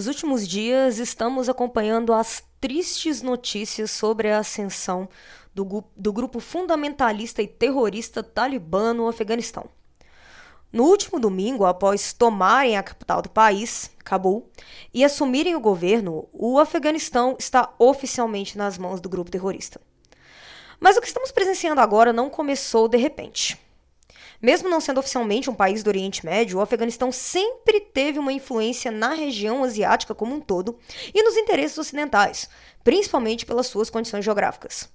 Nos últimos dias, estamos acompanhando as tristes notícias sobre a ascensão do, do grupo fundamentalista e terrorista talibã no Afeganistão. No último domingo, após tomarem a capital do país, Cabul, e assumirem o governo, o Afeganistão está oficialmente nas mãos do grupo terrorista. Mas o que estamos presenciando agora não começou de repente. Mesmo não sendo oficialmente um país do Oriente Médio, o Afeganistão sempre teve uma influência na região asiática como um todo e nos interesses ocidentais, principalmente pelas suas condições geográficas.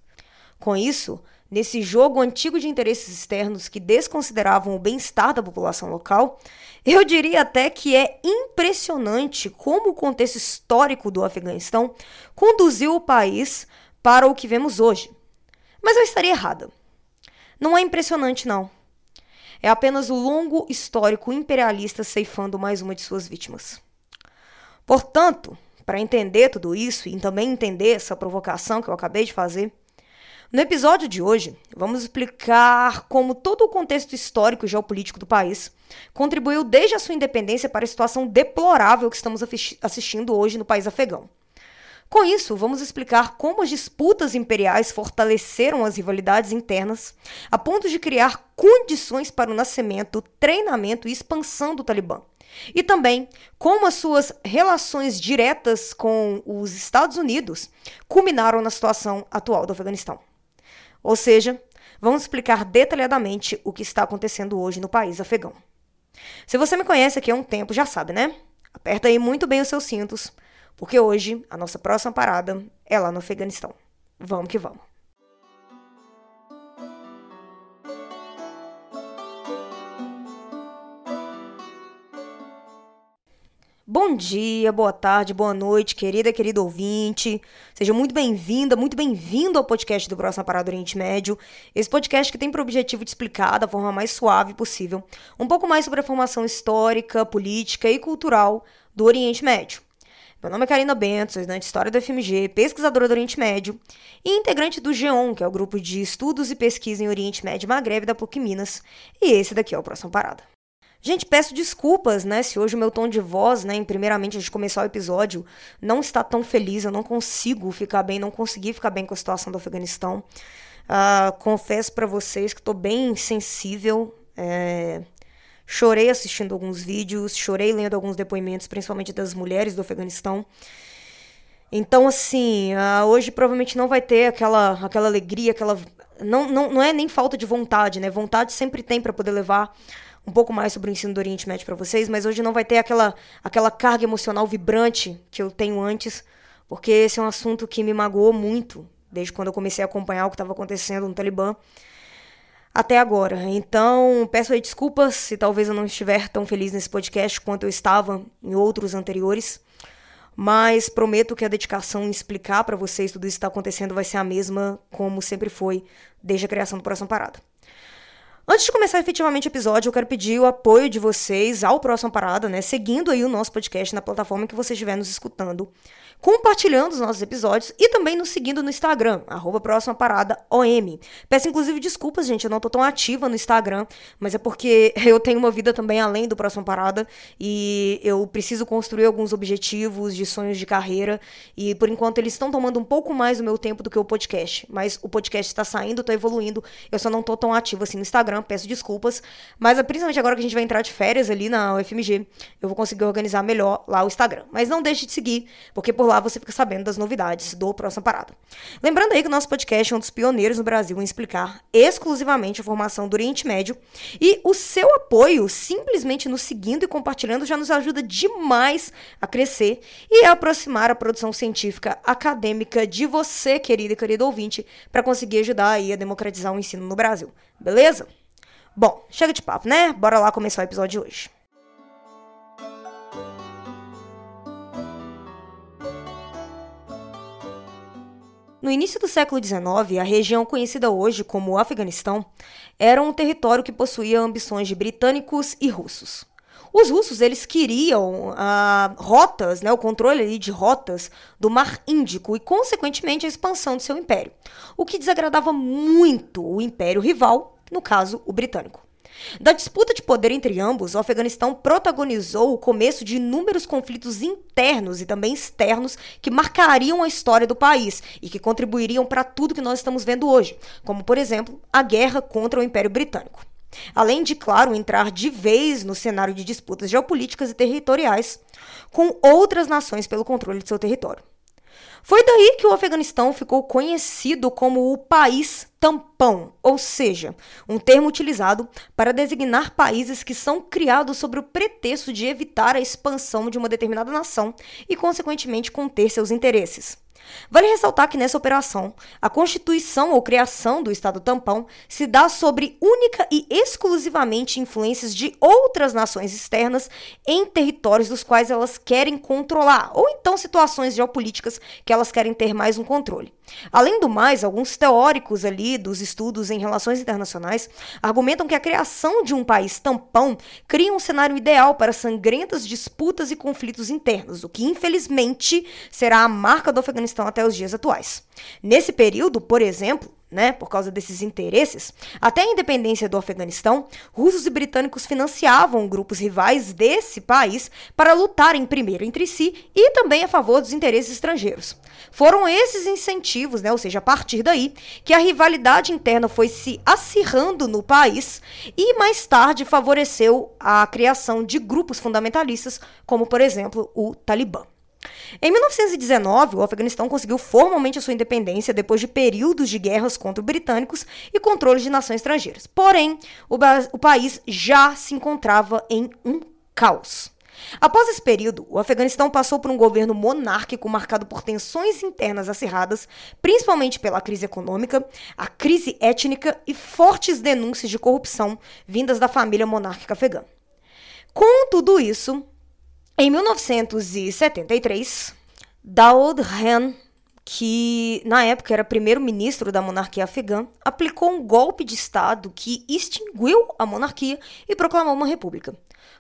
Com isso, nesse jogo antigo de interesses externos que desconsideravam o bem-estar da população local, eu diria até que é impressionante como o contexto histórico do Afeganistão conduziu o país para o que vemos hoje. Mas eu estaria errada. Não é impressionante, não é apenas o longo histórico imperialista ceifando mais uma de suas vítimas. Portanto, para entender tudo isso e também entender essa provocação que eu acabei de fazer, no episódio de hoje, vamos explicar como todo o contexto histórico e geopolítico do país contribuiu desde a sua independência para a situação deplorável que estamos assistindo hoje no país afegão. Com isso, vamos explicar como as disputas imperiais fortaleceram as rivalidades internas, a ponto de criar condições para o nascimento, treinamento e expansão do Talibã. E também como as suas relações diretas com os Estados Unidos culminaram na situação atual do Afeganistão. Ou seja, vamos explicar detalhadamente o que está acontecendo hoje no país afegão. Se você me conhece aqui há um tempo, já sabe, né? Aperta aí muito bem os seus cintos, porque hoje a nossa próxima parada é lá no Afeganistão. Vamos que vamos. Bom dia, boa tarde, boa noite, querida, querido ouvinte. Seja muito bem-vinda, muito bem-vindo ao podcast do Próxima Parada Oriente Médio. Esse podcast que tem por objetivo de explicar da forma mais suave possível um pouco mais sobre a formação histórica, política e cultural do Oriente Médio. Meu nome é Karina Bento, sou estudante de História do FMG, pesquisadora do Oriente Médio e integrante do GEON, que é o grupo de estudos e pesquisa em Oriente Médio e Magreb da PUC Minas. E esse daqui é o Próxima Parada. Gente, peço desculpas, né, se hoje o meu tom de voz, né, primeiramente antes de começar o episódio, não está tão feliz, eu não consigo ficar bem, não consegui ficar bem com a situação do Afeganistão. Uh, confesso para vocês que estou bem sensível, é, Chorei assistindo alguns vídeos, chorei lendo alguns depoimentos, principalmente das mulheres do Afeganistão. Então, assim, uh, hoje provavelmente não vai ter aquela, aquela alegria, aquela. Não, não, não é nem falta de vontade, né? Vontade sempre tem para poder levar um pouco mais sobre o ensino do Oriente Médio para vocês, mas hoje não vai ter aquela, aquela carga emocional vibrante que eu tenho antes, porque esse é um assunto que me magoou muito desde quando eu comecei a acompanhar o que estava acontecendo no Talibã até agora. Então, peço aí desculpas se talvez eu não estiver tão feliz nesse podcast quanto eu estava em outros anteriores. Mas prometo que a dedicação em explicar para vocês tudo isso que está acontecendo vai ser a mesma como sempre foi desde a criação do Próxima Parada. Antes de começar efetivamente o episódio, eu quero pedir o apoio de vocês ao Próxima Parada, né? Seguindo aí o nosso podcast na plataforma que você estiver nos escutando compartilhando os nossos episódios e também nos seguindo no Instagram, arroba próxima parada OM. Peço inclusive desculpas, gente, eu não tô tão ativa no Instagram, mas é porque eu tenho uma vida também além do próxima parada e eu preciso construir alguns objetivos de sonhos de carreira e por enquanto eles estão tomando um pouco mais do meu tempo do que o podcast, mas o podcast está saindo, está evoluindo, eu só não tô tão ativa assim no Instagram, peço desculpas, mas principalmente agora que a gente vai entrar de férias ali na UFMG, eu vou conseguir organizar melhor lá o Instagram. Mas não deixe de seguir, porque por lá lá você fica sabendo das novidades do Próxima Parada. Lembrando aí que o nosso podcast é um dos pioneiros no Brasil em explicar exclusivamente a formação do Oriente Médio e o seu apoio, simplesmente nos seguindo e compartilhando, já nos ajuda demais a crescer e a aproximar a produção científica acadêmica de você, querido e querido ouvinte, para conseguir ajudar aí a democratizar o ensino no Brasil. Beleza? Bom, chega de papo, né? Bora lá começar o episódio de hoje. No início do século XIX, a região conhecida hoje como Afeganistão era um território que possuía ambições de britânicos e russos. Os russos eles queriam uh, rotas, né, o controle de rotas do Mar Índico e, consequentemente, a expansão do seu império, o que desagradava muito o império rival, no caso, o britânico. Da disputa de poder entre ambos, o Afeganistão protagonizou o começo de inúmeros conflitos internos e também externos que marcariam a história do país e que contribuiriam para tudo que nós estamos vendo hoje, como, por exemplo, a guerra contra o Império Britânico. Além de, claro, entrar de vez no cenário de disputas geopolíticas e territoriais com outras nações pelo controle de seu território. Foi daí que o Afeganistão ficou conhecido como o país tampão, ou seja, um termo utilizado para designar países que são criados sobre o pretexto de evitar a expansão de uma determinada nação e, consequentemente, conter seus interesses. Vale ressaltar que nessa operação, a constituição ou criação do Estado tampão se dá sobre única e exclusivamente influências de outras nações externas em territórios dos quais elas querem controlar, ou então situações geopolíticas que elas querem ter mais um controle. Além do mais, alguns teóricos ali dos estudos em relações internacionais argumentam que a criação de um país tampão cria um cenário ideal para sangrentas disputas e conflitos internos, o que infelizmente será a marca do Afeganistão até os dias atuais. Nesse período, por exemplo, né, por causa desses interesses, até a independência do Afeganistão, russos e britânicos financiavam grupos rivais desse país para lutarem primeiro entre si e também a favor dos interesses estrangeiros. Foram esses incentivos, né, ou seja, a partir daí, que a rivalidade interna foi se acirrando no país e mais tarde favoreceu a criação de grupos fundamentalistas, como por exemplo o Talibã. Em 1919, o Afeganistão conseguiu formalmente a sua independência depois de períodos de guerras contra os britânicos e controle de nações estrangeiras. Porém, o, o país já se encontrava em um caos. Após esse período, o Afeganistão passou por um governo monárquico marcado por tensões internas acirradas, principalmente pela crise econômica, a crise étnica e fortes denúncias de corrupção vindas da família monárquica afegã. Com tudo isso, em 1973, Daoud Khan, que na época era primeiro-ministro da monarquia afegã, aplicou um golpe de Estado que extinguiu a monarquia e proclamou uma república.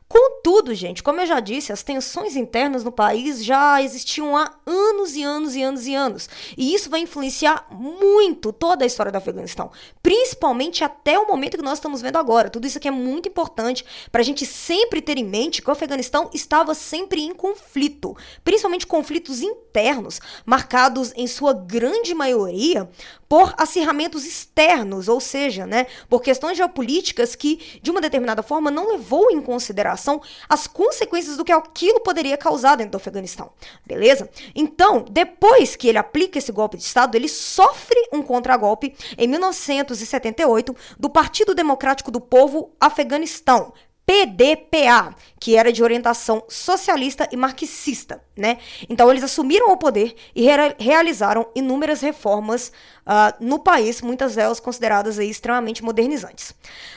Contudo, gente, como eu já disse, as tensões internas no país já existiam há anos e anos e anos e anos. E isso vai influenciar muito toda a história do Afeganistão, principalmente até o momento que nós estamos vendo agora. Tudo isso aqui é muito importante para a gente sempre ter em mente que o Afeganistão estava sempre em conflito, principalmente conflitos internos, marcados em sua grande maioria por acirramentos externos, ou seja, né, por questões geopolíticas que, de uma determinada forma, não levou em consideração as consequências do que aquilo poderia causar dentro do Afeganistão. Beleza? Então, depois que ele aplica esse golpe de Estado, ele sofre um contragolpe em 1978 do Partido Democrático do Povo Afeganistão, PDPA, que era de orientação socialista e marxista, né? Então eles assumiram o poder e re realizaram inúmeras reformas uh, no país, muitas delas consideradas aí extremamente modernizantes.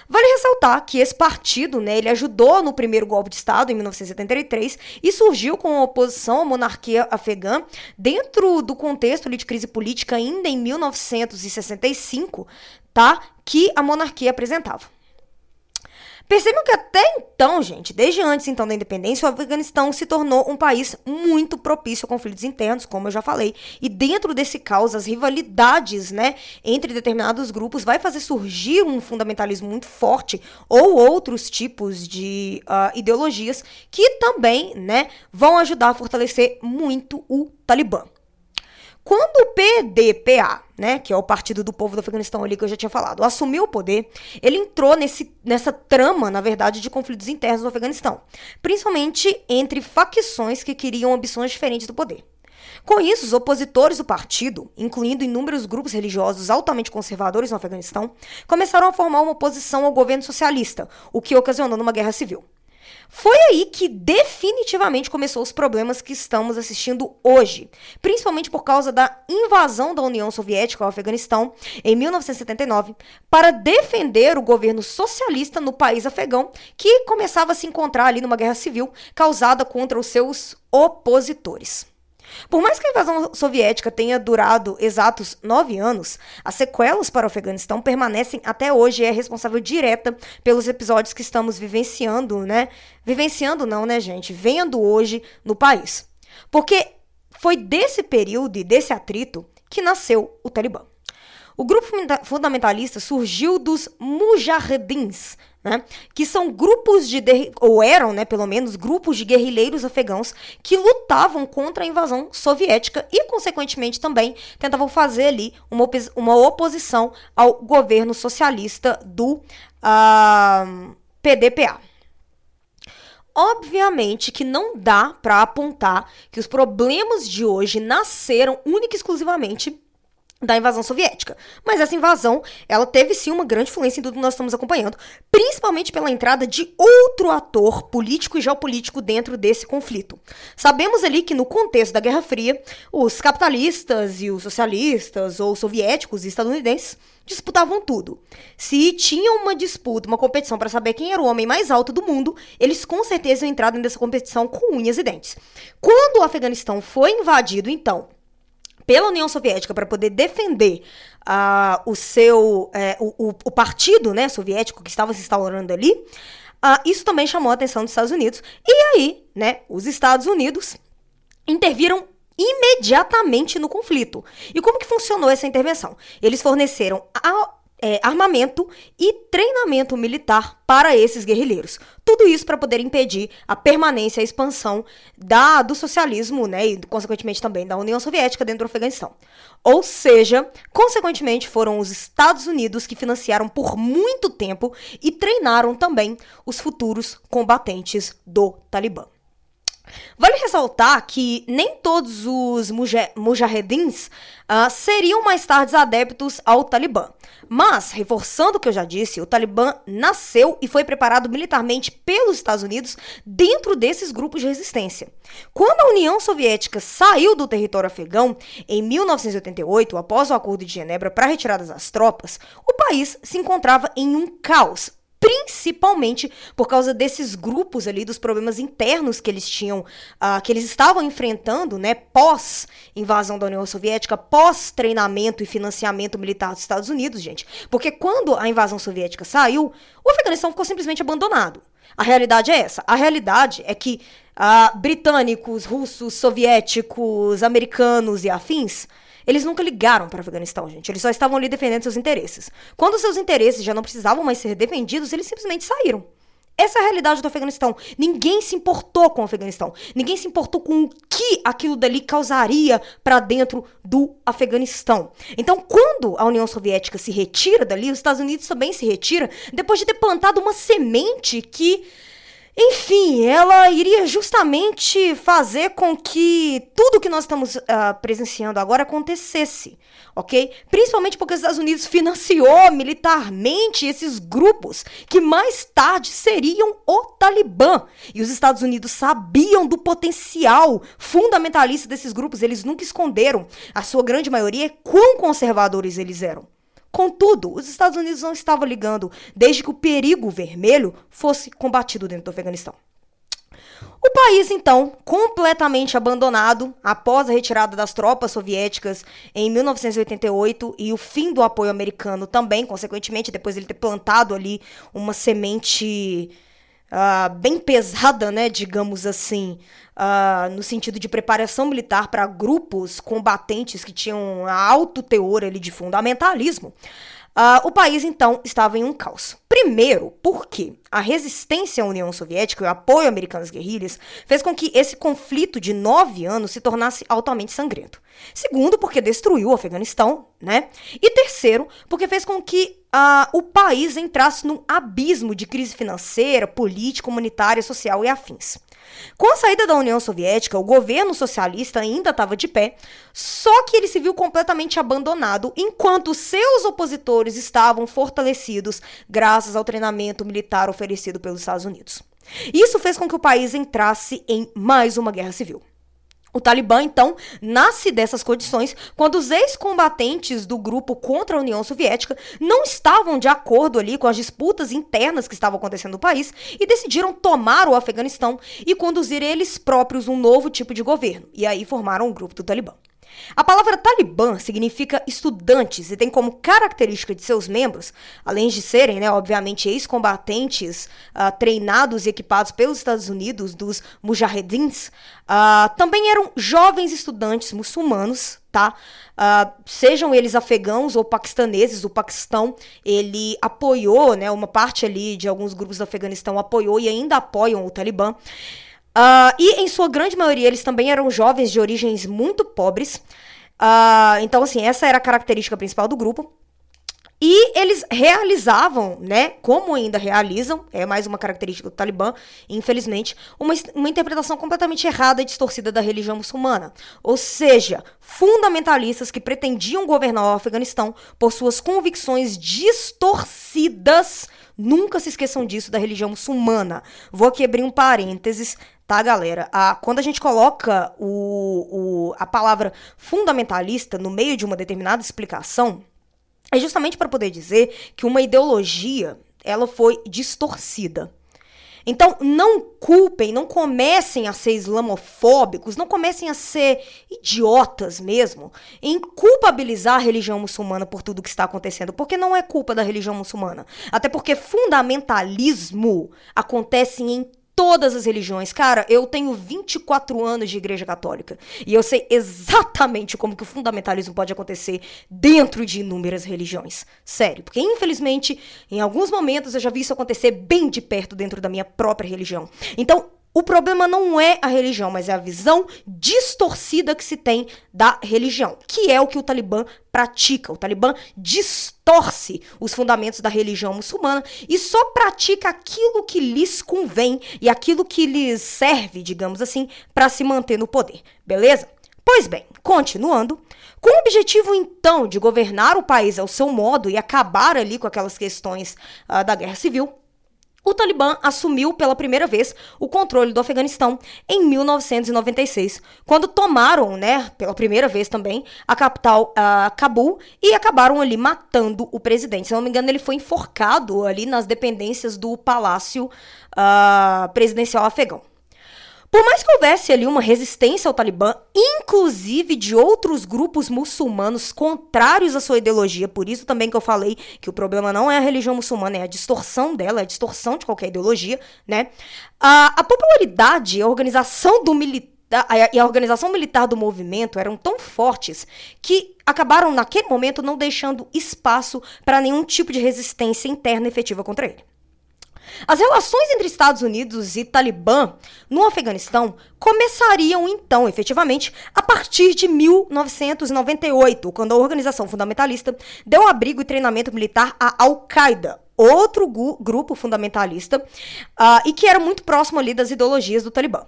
Vale ressaltar que esse partido, né, ele ajudou no primeiro golpe de Estado em 1973 e surgiu com oposição à monarquia afegã dentro do contexto de crise política ainda em 1965, tá? Que a monarquia apresentava. Percebam que até então, gente, desde antes então da independência, o Afeganistão se tornou um país muito propício a conflitos internos, como eu já falei. E dentro desse caos, as rivalidades, né, entre determinados grupos vai fazer surgir um fundamentalismo muito forte ou outros tipos de uh, ideologias que também, né, vão ajudar a fortalecer muito o Talibã. Quando o PDPA, né, que é o Partido do Povo do Afeganistão ali que eu já tinha falado, assumiu o poder, ele entrou nesse, nessa trama, na verdade, de conflitos internos no Afeganistão, principalmente entre facções que queriam ambições diferentes do poder. Com isso, os opositores do partido, incluindo inúmeros grupos religiosos altamente conservadores no Afeganistão, começaram a formar uma oposição ao governo socialista, o que ocasionou uma guerra civil. Foi aí que definitivamente começou os problemas que estamos assistindo hoje, principalmente por causa da invasão da União Soviética ao Afeganistão em 1979 para defender o governo socialista no país afegão, que começava a se encontrar ali numa guerra civil causada contra os seus opositores. Por mais que a invasão soviética tenha durado exatos nove anos, as sequelas para o Afeganistão permanecem até hoje e é responsável direta pelos episódios que estamos vivenciando, né? Vivenciando não, né, gente? Vendo hoje no país. Porque foi desse período e desse atrito que nasceu o Talibã. O grupo fundamentalista surgiu dos mujahedins, né, que são grupos de ou eram, né, pelo menos grupos de guerrilheiros afegãos que lutavam contra a invasão soviética e consequentemente também tentavam fazer ali uma, uma oposição ao governo socialista do uh, ah, PDPA. Obviamente que não dá para apontar que os problemas de hoje nasceram única e exclusivamente da invasão soviética. Mas essa invasão, ela teve sim uma grande influência em tudo que nós estamos acompanhando, principalmente pela entrada de outro ator político e geopolítico dentro desse conflito. Sabemos ali que no contexto da Guerra Fria, os capitalistas e os socialistas, ou soviéticos e estadunidenses, disputavam tudo. Se tinham uma disputa, uma competição para saber quem era o homem mais alto do mundo, eles com certeza iam entrar nessa competição com unhas e dentes. Quando o Afeganistão foi invadido, então, pela União Soviética para poder defender uh, o seu é, o, o, partido né, soviético que estava se instaurando ali, uh, isso também chamou a atenção dos Estados Unidos. E aí, né, os Estados Unidos interviram imediatamente no conflito. E como que funcionou essa intervenção? Eles forneceram é, armamento e treinamento militar para esses guerrilheiros. Tudo isso para poder impedir a permanência e a expansão da, do socialismo, né, e consequentemente também da União Soviética dentro do Afeganistão. Ou seja, consequentemente foram os Estados Unidos que financiaram por muito tempo e treinaram também os futuros combatentes do Talibã. Vale ressaltar que nem todos os mujahedins uh, seriam mais tarde adeptos ao Talibã. Mas, reforçando o que eu já disse, o Talibã nasceu e foi preparado militarmente pelos Estados Unidos dentro desses grupos de resistência. Quando a União Soviética saiu do território afegão em 1988, após o Acordo de Genebra para a retirada das tropas, o país se encontrava em um caos principalmente por causa desses grupos ali, dos problemas internos que eles tinham, uh, que eles estavam enfrentando, né, pós invasão da União Soviética, pós treinamento e financiamento militar dos Estados Unidos, gente. Porque quando a invasão soviética saiu, o Afeganistão ficou simplesmente abandonado. A realidade é essa. A realidade é que uh, britânicos, russos, soviéticos, americanos e afins eles nunca ligaram para o Afeganistão, gente. Eles só estavam ali defendendo seus interesses. Quando seus interesses já não precisavam mais ser defendidos, eles simplesmente saíram. Essa é a realidade do Afeganistão. Ninguém se importou com o Afeganistão. Ninguém se importou com o que aquilo dali causaria para dentro do Afeganistão. Então, quando a União Soviética se retira dali, os Estados Unidos também se retira depois de ter plantado uma semente que enfim, ela iria justamente fazer com que tudo que nós estamos uh, presenciando agora acontecesse, ok? Principalmente porque os Estados Unidos financiou militarmente esses grupos que mais tarde seriam o Talibã. E os Estados Unidos sabiam do potencial fundamentalista desses grupos, eles nunca esconderam, a sua grande maioria, quão conservadores eles eram. Contudo, os Estados Unidos não estavam ligando desde que o perigo vermelho fosse combatido dentro do Afeganistão. O país, então, completamente abandonado após a retirada das tropas soviéticas em 1988 e o fim do apoio americano também, consequentemente, depois de ele ter plantado ali uma semente uh, bem pesada, né, digamos assim, uh, no sentido de preparação militar para grupos combatentes que tinham alto teor ali de fundamentalismo. Uh, o país, então, estava em um caos. Primeiro, porque a resistência à União Soviética e o apoio americano às guerrilhas fez com que esse conflito de nove anos se tornasse altamente sangrento. Segundo, porque destruiu o Afeganistão, né? E terceiro, porque fez com que uh, o país entrasse num abismo de crise financeira, política, humanitária, social e afins. Com a saída da União Soviética, o governo socialista ainda estava de pé, só que ele se viu completamente abandonado, enquanto seus opositores estavam fortalecidos graças ao treinamento militar oferecido pelos Estados Unidos. Isso fez com que o país entrasse em mais uma guerra civil. O Talibã, então, nasce dessas condições quando os ex-combatentes do grupo contra a União Soviética não estavam de acordo ali com as disputas internas que estavam acontecendo no país e decidiram tomar o Afeganistão e conduzir eles próprios um novo tipo de governo. E aí formaram o grupo do Talibã. A palavra talibã significa estudantes e tem como característica de seus membros, além de serem, né, obviamente, ex-combatentes uh, treinados e equipados pelos Estados Unidos, dos mujahedins, uh, também eram jovens estudantes muçulmanos, tá? Uh, sejam eles afegãos ou paquistaneses, o Paquistão, ele apoiou, né, uma parte ali de alguns grupos do Afeganistão apoiou e ainda apoiam o Talibã. Uh, e em sua grande maioria, eles também eram jovens de origens muito pobres. Uh, então, assim, essa era a característica principal do grupo. E eles realizavam, né, como ainda realizam, é mais uma característica do Talibã, infelizmente, uma, uma interpretação completamente errada e distorcida da religião muçulmana. Ou seja, fundamentalistas que pretendiam governar o Afeganistão por suas convicções distorcidas. Nunca se esqueçam disso da religião muçulmana. Vou aqui abrir um parênteses tá, galera? A, quando a gente coloca o, o, a palavra fundamentalista no meio de uma determinada explicação, é justamente para poder dizer que uma ideologia ela foi distorcida. Então, não culpem, não comecem a ser islamofóbicos, não comecem a ser idiotas mesmo, em culpabilizar a religião muçulmana por tudo que está acontecendo, porque não é culpa da religião muçulmana. Até porque fundamentalismo acontece em todas as religiões. Cara, eu tenho 24 anos de igreja católica e eu sei exatamente como que o fundamentalismo pode acontecer dentro de inúmeras religiões. Sério, porque infelizmente, em alguns momentos eu já vi isso acontecer bem de perto dentro da minha própria religião. Então, o problema não é a religião, mas é a visão distorcida que se tem da religião, que é o que o Talibã pratica. O Talibã distorce os fundamentos da religião muçulmana e só pratica aquilo que lhes convém e aquilo que lhes serve, digamos assim, para se manter no poder. Beleza? Pois bem, continuando, com o objetivo então de governar o país ao seu modo e acabar ali com aquelas questões uh, da guerra civil, o Talibã assumiu pela primeira vez o controle do Afeganistão em 1996, quando tomaram, né, pela primeira vez também, a capital uh, Cabul e acabaram ali matando o presidente. Se não me engano, ele foi enforcado ali nas dependências do palácio uh, presidencial afegão. Por mais que houvesse ali uma resistência ao Talibã, inclusive de outros grupos muçulmanos contrários à sua ideologia, por isso também que eu falei que o problema não é a religião muçulmana, é a distorção dela, é a distorção de qualquer ideologia, né? A, a popularidade a organização do militar e a organização militar do movimento eram tão fortes que acabaram, naquele momento, não deixando espaço para nenhum tipo de resistência interna efetiva contra ele. As relações entre Estados Unidos e Talibã no Afeganistão começariam então, efetivamente, a partir de 1998, quando a organização fundamentalista deu abrigo e treinamento militar à Al-Qaeda, outro grupo fundamentalista, uh, e que era muito próximo ali das ideologias do Talibã.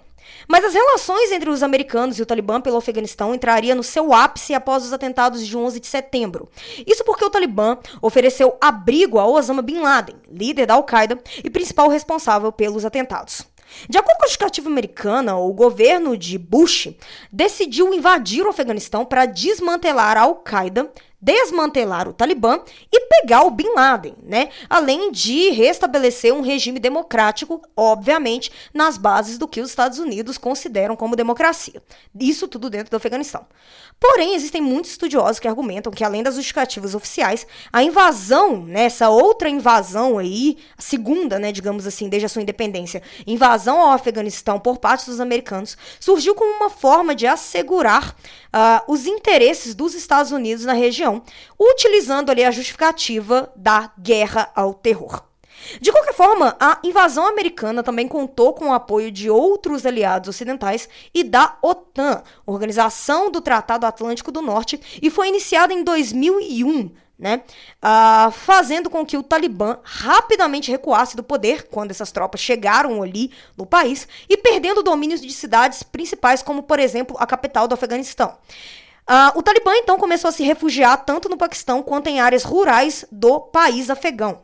Mas as relações entre os americanos e o Talibã pelo Afeganistão entraria no seu ápice após os atentados de 11 de setembro. Isso porque o Talibã ofereceu abrigo a Osama Bin Laden, líder da Al-Qaeda e principal responsável pelos atentados. De acordo com a justificativa americana, o governo de Bush decidiu invadir o Afeganistão para desmantelar a Al-Qaeda desmantelar o Talibã e pegar o Bin Laden, né? Além de restabelecer um regime democrático, obviamente, nas bases do que os Estados Unidos consideram como democracia. Isso tudo dentro do Afeganistão. Porém, existem muitos estudiosos que argumentam que, além das justificativas oficiais, a invasão, né, essa outra invasão aí, a segunda, né, digamos assim, desde a sua independência, invasão ao Afeganistão por parte dos americanos, surgiu como uma forma de assegurar uh, os interesses dos Estados Unidos na região, utilizando ali a justificativa da guerra ao terror. De qualquer forma, a invasão americana também contou com o apoio de outros aliados ocidentais e da OTAN, Organização do Tratado Atlântico do Norte, e foi iniciada em 2001 né? Uh, fazendo com que o Talibã rapidamente recuasse do poder quando essas tropas chegaram ali no país e perdendo domínios de cidades principais, como por exemplo a capital do Afeganistão. Uh, o Talibã então começou a se refugiar tanto no Paquistão quanto em áreas rurais do país afegão.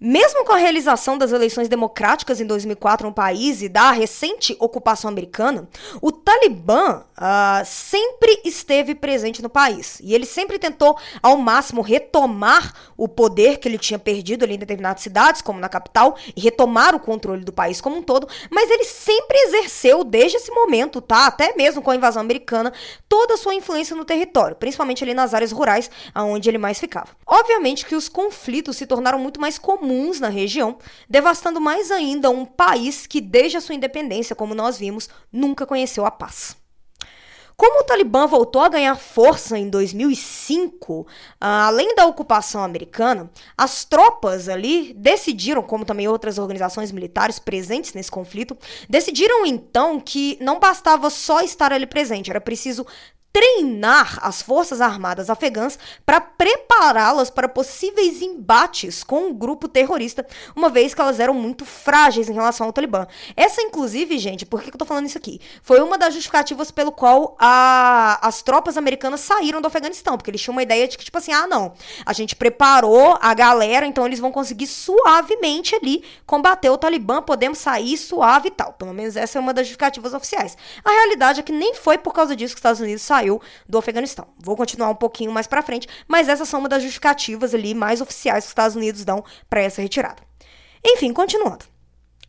Mesmo com a realização das eleições democráticas em 2004 no país e da recente ocupação americana, o Talibã uh, sempre esteve presente no país. E ele sempre tentou, ao máximo, retomar o poder que ele tinha perdido ali em determinadas cidades, como na capital, e retomar o controle do país como um todo. Mas ele sempre exerceu, desde esse momento, tá? Até mesmo com a invasão americana, toda a sua influência no território, principalmente ali nas áreas rurais, aonde ele mais ficava. Obviamente que os conflitos se tornaram muito mais comuns comuns na região, devastando mais ainda um país que, desde a sua independência, como nós vimos, nunca conheceu a paz. Como o Talibã voltou a ganhar força em 2005, ah, além da ocupação americana, as tropas ali decidiram, como também outras organizações militares presentes nesse conflito, decidiram então que não bastava só estar ali presente, era preciso treinar as forças armadas afegãs para prepará-las para possíveis embates com o grupo terrorista, uma vez que elas eram muito frágeis em relação ao Talibã. Essa, inclusive, gente, por que eu tô falando isso aqui? Foi uma das justificativas pelo qual a, as tropas americanas saíram do Afeganistão, porque eles tinham uma ideia de que, tipo assim, ah, não, a gente preparou a galera, então eles vão conseguir suavemente ali combater o Talibã, podemos sair suave e tal. Pelo menos essa é uma das justificativas oficiais. A realidade é que nem foi por causa disso que os Estados Unidos saíram saiu do Afeganistão. Vou continuar um pouquinho mais para frente, mas essas são uma das justificativas ali mais oficiais que os Estados Unidos dão para essa retirada. Enfim, continuando.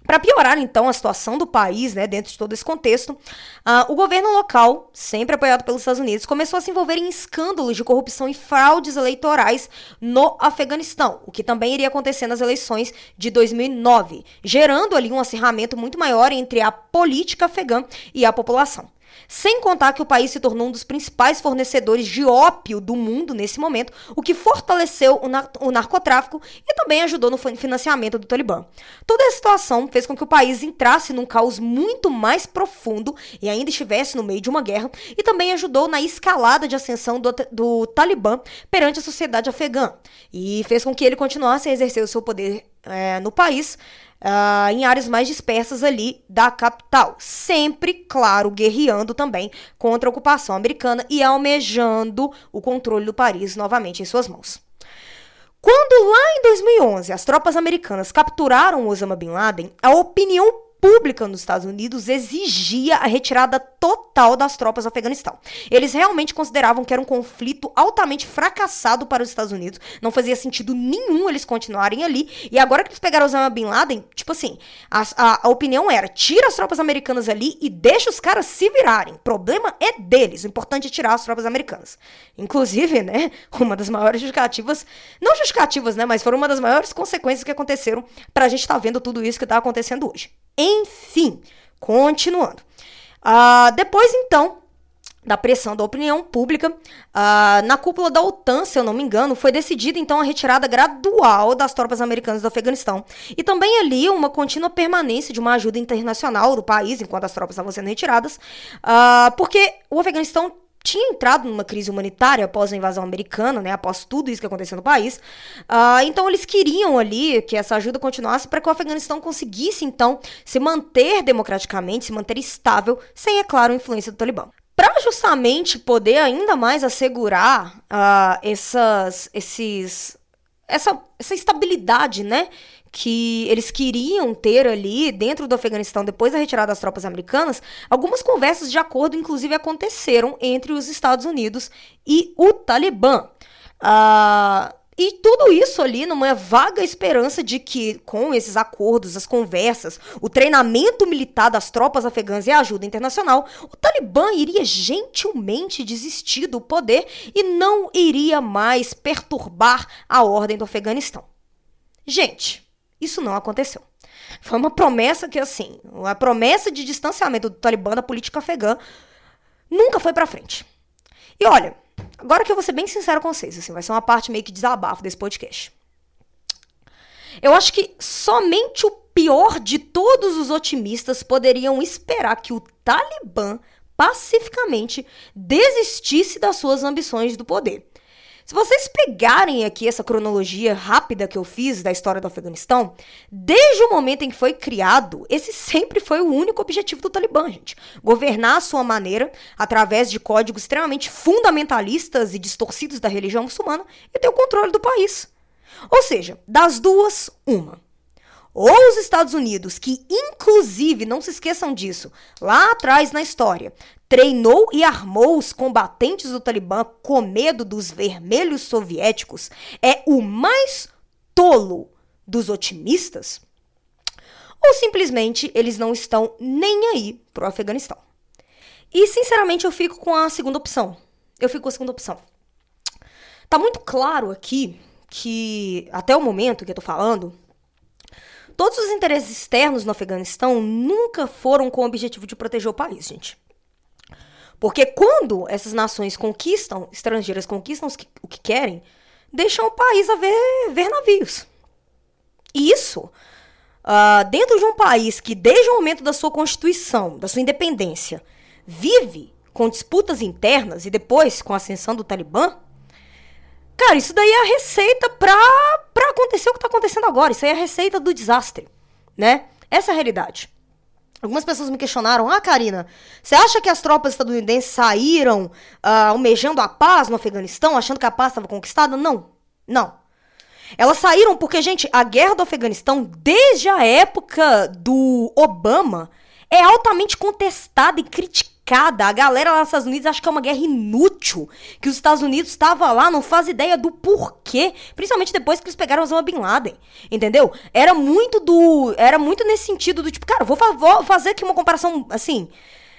Para piorar, então, a situação do país, né, dentro de todo esse contexto, uh, o governo local, sempre apoiado pelos Estados Unidos, começou a se envolver em escândalos de corrupção e fraudes eleitorais no Afeganistão, o que também iria acontecer nas eleições de 2009, gerando ali um acirramento muito maior entre a política afegã e a população. Sem contar que o país se tornou um dos principais fornecedores de ópio do mundo nesse momento, o que fortaleceu o, nar o narcotráfico e também ajudou no financiamento do Talibã. Toda essa situação fez com que o país entrasse num caos muito mais profundo e ainda estivesse no meio de uma guerra, e também ajudou na escalada de ascensão do, do Talibã perante a sociedade afegã, e fez com que ele continuasse a exercer o seu poder é, no país uh, em áreas mais dispersas ali da capital. Sempre, claro, guerreando também contra a ocupação americana e almejando o controle do Paris novamente em suas mãos. Quando lá em 2011 as tropas americanas capturaram Osama Bin Laden, a opinião pública nos Estados Unidos exigia a retirada total das tropas do Afeganistão. Eles realmente consideravam que era um conflito altamente fracassado para os Estados Unidos, não fazia sentido nenhum eles continuarem ali, e agora que eles pegaram Osama Bin Laden, tipo assim, a, a, a opinião era, tira as tropas americanas ali e deixa os caras se virarem, problema é deles, o importante é tirar as tropas americanas. Inclusive, né, uma das maiores justificativas, não justificativas, né, mas foram uma das maiores consequências que aconteceram para a gente estar tá vendo tudo isso que está acontecendo hoje. Enfim, continuando. Uh, depois, então, da pressão da opinião pública, uh, na cúpula da OTAN, se eu não me engano, foi decidida então a retirada gradual das tropas americanas do Afeganistão. E também ali uma contínua permanência de uma ajuda internacional do país enquanto as tropas estavam sendo retiradas, uh, porque o Afeganistão tinha entrado numa crise humanitária após a invasão americana, né, após tudo isso que aconteceu no país. Uh, então eles queriam ali que essa ajuda continuasse para que o Afeganistão conseguisse então se manter democraticamente, se manter estável, sem, é claro, influência do Talibã. Para justamente poder ainda mais assegurar uh, essas, esses, essa, essa estabilidade, né, que eles queriam ter ali dentro do Afeganistão depois da retirada das tropas americanas, algumas conversas de acordo, inclusive, aconteceram entre os Estados Unidos e o Talibã. Uh, e tudo isso ali numa vaga esperança de que, com esses acordos, as conversas, o treinamento militar das tropas afegãs e a ajuda internacional, o Talibã iria gentilmente desistir do poder e não iria mais perturbar a ordem do Afeganistão. Gente, isso não aconteceu. Foi uma promessa que, assim, a promessa de distanciamento do Talibã da política afegã nunca foi pra frente. E olha, agora que eu vou ser bem sincero com vocês, assim, vai ser uma parte meio que desabafo desse podcast. Eu acho que somente o pior de todos os otimistas poderiam esperar que o Talibã pacificamente desistisse das suas ambições do poder. Se vocês pegarem aqui essa cronologia rápida que eu fiz da história do Afeganistão, desde o momento em que foi criado, esse sempre foi o único objetivo do Talibã, gente. Governar a sua maneira, através de códigos extremamente fundamentalistas e distorcidos da religião muçulmana, e ter o controle do país. Ou seja, das duas, uma. Ou os Estados Unidos, que inclusive, não se esqueçam disso, lá atrás na história, treinou e armou os combatentes do Talibã com medo dos vermelhos soviéticos, é o mais tolo dos otimistas? Ou simplesmente eles não estão nem aí pro Afeganistão? E sinceramente eu fico com a segunda opção. Eu fico com a segunda opção. Tá muito claro aqui que, até o momento que eu tô falando, todos os interesses externos no Afeganistão nunca foram com o objetivo de proteger o país, gente. Porque quando essas nações conquistam, estrangeiras conquistam o que querem, deixam o país a ver, ver navios. Isso, uh, dentro de um país que, desde o momento da sua constituição, da sua independência, vive com disputas internas e depois com a ascensão do Talibã, cara, isso daí é a receita pra acontecer o que tá acontecendo agora. Isso aí é a receita do desastre, né? Essa é a realidade. Algumas pessoas me questionaram: Ah, Karina, você acha que as tropas estadunidenses saíram uh, almejando a paz no Afeganistão, achando que a paz estava conquistada? Não. Não. Elas saíram porque, gente, a guerra do Afeganistão, desde a época do Obama, é altamente contestada e criticada a galera lá nos Estados Unidos acha que é uma guerra inútil, que os Estados Unidos estava lá, não faz ideia do porquê, principalmente depois que eles pegaram Osama Bin Laden, entendeu? Era muito do, era muito nesse sentido do tipo, cara, vou, fa vou fazer aqui uma comparação assim,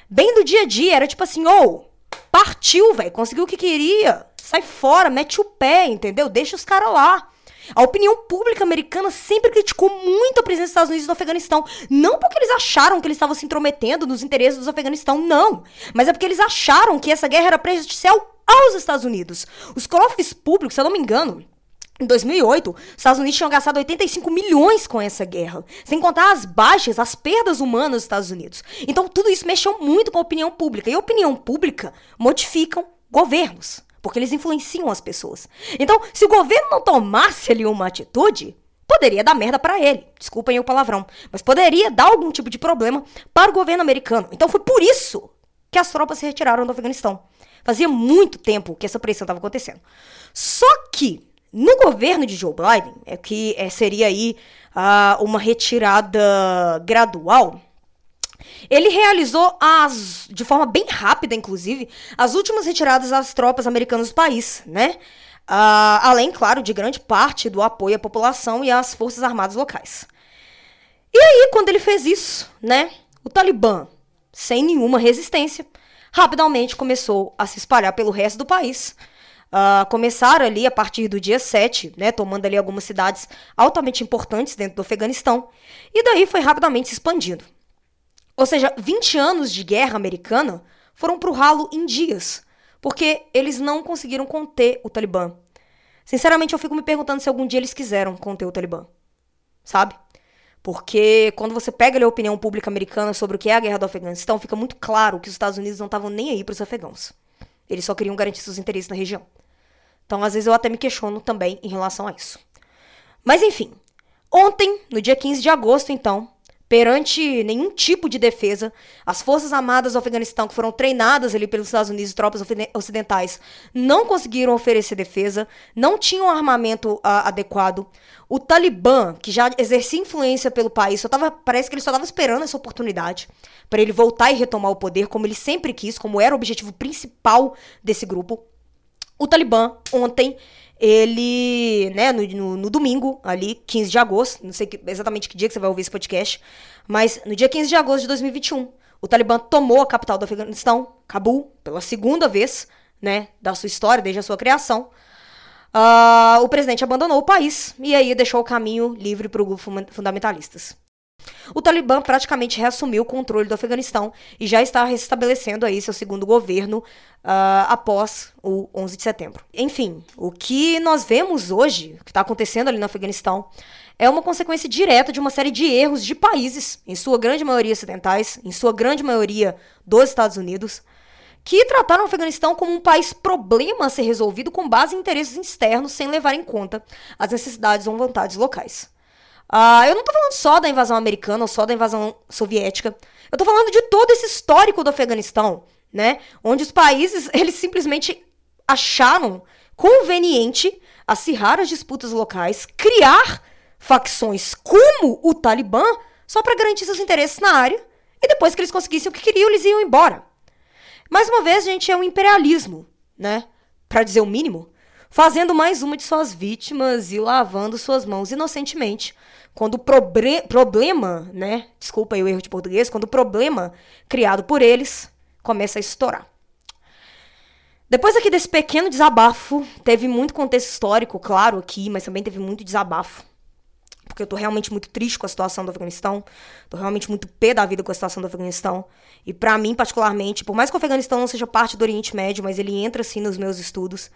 bem do dia a dia, era tipo assim, ou oh, partiu, velho, conseguiu o que queria, sai fora, mete o pé, entendeu? Deixa os caras lá. A opinião pública americana sempre criticou muito a presença dos Estados Unidos no Afeganistão. Não porque eles acharam que eles estavam se intrometendo nos interesses do Afeganistão, não. Mas é porque eles acharam que essa guerra era prejudicial aos Estados Unidos. Os cofres públicos, se eu não me engano, em 2008, os Estados Unidos tinham gastado 85 milhões com essa guerra, sem contar as baixas, as perdas humanas dos Estados Unidos. Então, tudo isso mexeu muito com a opinião pública. E a opinião pública modificam governos porque eles influenciam as pessoas. Então, se o governo não tomasse ali uma atitude, poderia dar merda para ele. Desculpem o palavrão, mas poderia dar algum tipo de problema para o governo americano. Então foi por isso que as tropas se retiraram do Afeganistão. Fazia muito tempo que essa pressão estava acontecendo. Só que no governo de Joe Biden, é que é, seria aí uh, uma retirada gradual, ele realizou as, de forma bem rápida, inclusive, as últimas retiradas das tropas americanas do país, né? Uh, além, claro, de grande parte do apoio à população e às forças armadas locais. E aí, quando ele fez isso, né? O Talibã, sem nenhuma resistência, rapidamente começou a se espalhar pelo resto do país. Uh, começaram ali a partir do dia 7, né, tomando ali algumas cidades altamente importantes dentro do Afeganistão, e daí foi rapidamente se expandindo. Ou seja, 20 anos de guerra americana foram pro ralo em dias, porque eles não conseguiram conter o Talibã. Sinceramente, eu fico me perguntando se algum dia eles quiseram conter o Talibã. Sabe? Porque quando você pega a opinião pública americana sobre o que é a guerra do Afeganistão, fica muito claro que os Estados Unidos não estavam nem aí para os afegãos. Eles só queriam garantir seus interesses na região. Então, às vezes, eu até me questiono também em relação a isso. Mas, enfim. Ontem, no dia 15 de agosto, então, perante nenhum tipo de defesa. As forças armadas do Afeganistão, que foram treinadas ali pelos Estados Unidos e tropas ocidentais, não conseguiram oferecer defesa, não tinham armamento uh, adequado. O Talibã, que já exercia influência pelo país, só tava, parece que ele só estava esperando essa oportunidade para ele voltar e retomar o poder, como ele sempre quis, como era o objetivo principal desse grupo. O Talibã, ontem, ele, né, no, no, no, domingo, ali, 15 de agosto, não sei que, exatamente que dia que você vai ouvir esse podcast, mas no dia 15 de agosto de 2021, o Talibã tomou a capital do Afeganistão, Cabul, pela segunda vez, né, da sua história, desde a sua criação. Uh, o presidente abandonou o país e aí deixou o caminho livre para o grupo fundamentalistas. O Talibã praticamente reassumiu o controle do Afeganistão e já está restabelecendo aí seu segundo governo uh, após o 11 de setembro. Enfim, o que nós vemos hoje, o que está acontecendo ali no Afeganistão, é uma consequência direta de uma série de erros de países, em sua grande maioria ocidentais, em sua grande maioria dos Estados Unidos, que trataram o Afeganistão como um país problema a ser resolvido com base em interesses externos sem levar em conta as necessidades ou vontades locais. Uh, eu não tô falando só da invasão americana ou só da invasão soviética. Eu tô falando de todo esse histórico do Afeganistão, né? Onde os países, eles simplesmente acharam conveniente acirrar as disputas locais, criar facções como o Talibã só para garantir seus interesses na área e depois que eles conseguissem o que queriam, eles iam embora. Mais uma vez, gente, é um imperialismo, né? Para dizer o mínimo, fazendo mais uma de suas vítimas e lavando suas mãos inocentemente. Quando o problema, né? Desculpa aí o erro de português, quando o problema criado por eles começa a estourar. Depois aqui desse pequeno desabafo, teve muito contexto histórico, claro, aqui, mas também teve muito desabafo porque eu tô realmente muito triste com a situação do Afeganistão, tô realmente muito pé da vida com a situação do Afeganistão. E para mim, particularmente, por mais que o Afeganistão não seja parte do Oriente Médio, mas ele entra assim nos meus estudos.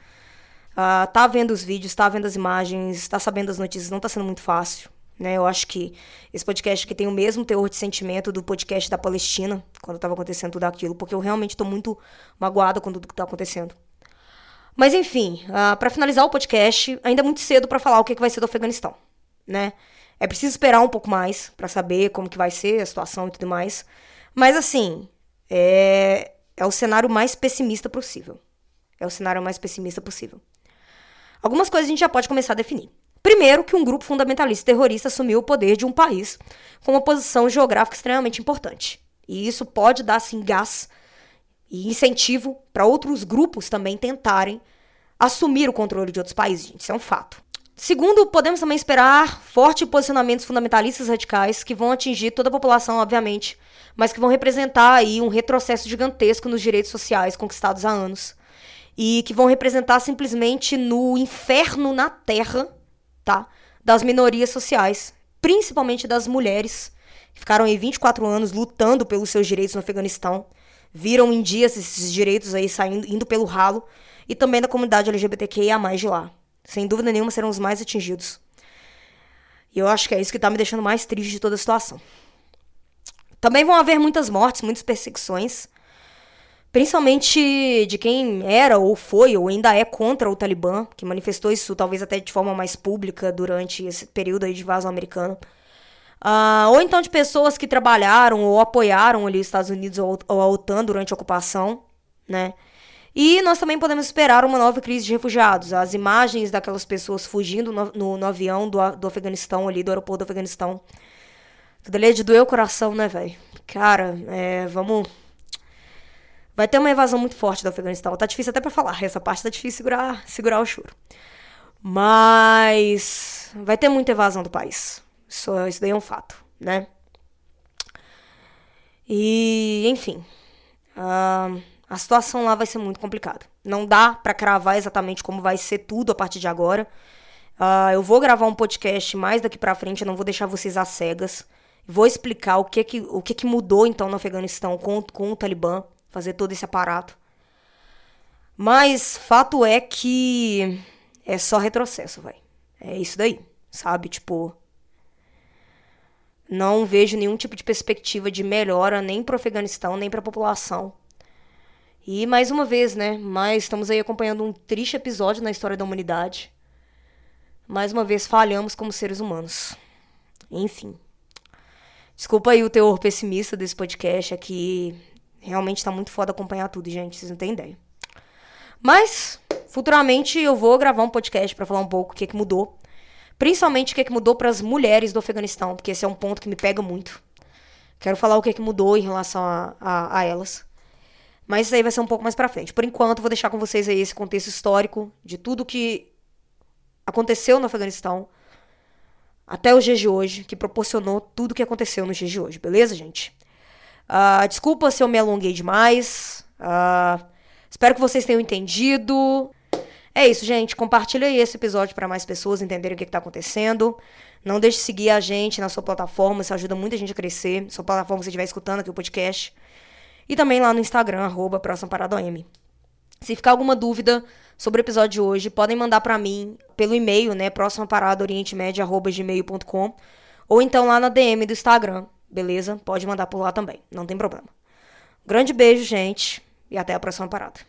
Uh, tá vendo os vídeos, tá vendo as imagens, tá sabendo as notícias, não tá sendo muito fácil. Né? Eu acho que esse podcast aqui tem o mesmo teor de sentimento do podcast da Palestina, quando estava acontecendo tudo aquilo, porque eu realmente estou muito magoada com tudo que está acontecendo. Mas enfim, uh, ah, para finalizar o podcast, ainda é muito cedo para falar o que, que vai ser do Afeganistão né? É preciso esperar um pouco mais para saber como que vai ser a situação e tudo mais. Mas assim, é, é o cenário mais pessimista possível. É o cenário mais pessimista possível. Algumas coisas a gente já pode começar a definir. Primeiro, que um grupo fundamentalista terrorista assumiu o poder de um país com uma posição geográfica extremamente importante. E isso pode dar, assim, gás e incentivo para outros grupos também tentarem assumir o controle de outros países, gente. Isso é um fato. Segundo, podemos também esperar fortes posicionamentos fundamentalistas radicais que vão atingir toda a população, obviamente, mas que vão representar aí um retrocesso gigantesco nos direitos sociais conquistados há anos e que vão representar simplesmente no inferno na terra, tá? Das minorias sociais, principalmente das mulheres, que ficaram aí 24 anos lutando pelos seus direitos no Afeganistão, viram em dias esses direitos aí saindo indo pelo ralo e também da comunidade LGBTQIA+ de lá sem dúvida nenhuma, serão os mais atingidos. E eu acho que é isso que está me deixando mais triste de toda a situação. Também vão haver muitas mortes, muitas perseguições, principalmente de quem era ou foi ou ainda é contra o Talibã, que manifestou isso talvez até de forma mais pública durante esse período aí de invasão americana. Uh, ou então de pessoas que trabalharam ou apoiaram ali os Estados Unidos ou, ou a OTAN durante a ocupação, né? E nós também podemos esperar uma nova crise de refugiados. As imagens daquelas pessoas fugindo no, no, no avião do, do Afeganistão, ali, do aeroporto do Afeganistão. Tudo ali é de doer o coração, né, velho? Cara, é, vamos. Vai ter uma evasão muito forte do Afeganistão. Tá difícil até para falar. Essa parte tá difícil segurar, segurar o choro. Mas vai ter muita evasão do país. Isso, isso daí é um fato, né? E, enfim. Uh, a situação lá vai ser muito complicada. Não dá para cravar exatamente como vai ser tudo a partir de agora. Uh, eu vou gravar um podcast mais daqui para frente, eu não vou deixar vocês às cegas. Vou explicar o que que, o que, que mudou então no Afeganistão com, com o Talibã, fazer todo esse aparato. Mas fato é que é só retrocesso, vai. É isso daí, sabe? Tipo, não vejo nenhum tipo de perspectiva de melhora nem pro Afeganistão, nem pra população. E mais uma vez, né? Mas estamos aí acompanhando um triste episódio na história da humanidade. Mais uma vez falhamos como seres humanos. Enfim. Desculpa aí o teor pessimista desse podcast aqui. Realmente tá muito foda acompanhar tudo, gente. Vocês não têm ideia. Mas, futuramente eu vou gravar um podcast para falar um pouco o que, que mudou. Principalmente o que, que mudou para as mulheres do Afeganistão, porque esse é um ponto que me pega muito. Quero falar o que, que mudou em relação a, a, a elas. Mas isso aí vai ser um pouco mais pra frente. Por enquanto, vou deixar com vocês aí esse contexto histórico de tudo que aconteceu no Afeganistão até os dias de hoje, que proporcionou tudo que aconteceu nos dias de hoje, beleza, gente? Uh, desculpa se eu me alonguei demais. Uh, espero que vocês tenham entendido. É isso, gente. Compartilha aí esse episódio para mais pessoas entenderem o que, está acontecendo. Não deixe de seguir a gente na sua plataforma, isso ajuda muita gente a crescer. Sua plataforma que você estiver escutando aqui o podcast. E também lá no Instagram, arroba. Se ficar alguma dúvida sobre o episódio de hoje, podem mandar para mim pelo e-mail, né? Próxima parada orientemédia.gmail.com ou então lá na DM do Instagram, beleza? Pode mandar por lá também, não tem problema. Grande beijo, gente, e até a próxima parada.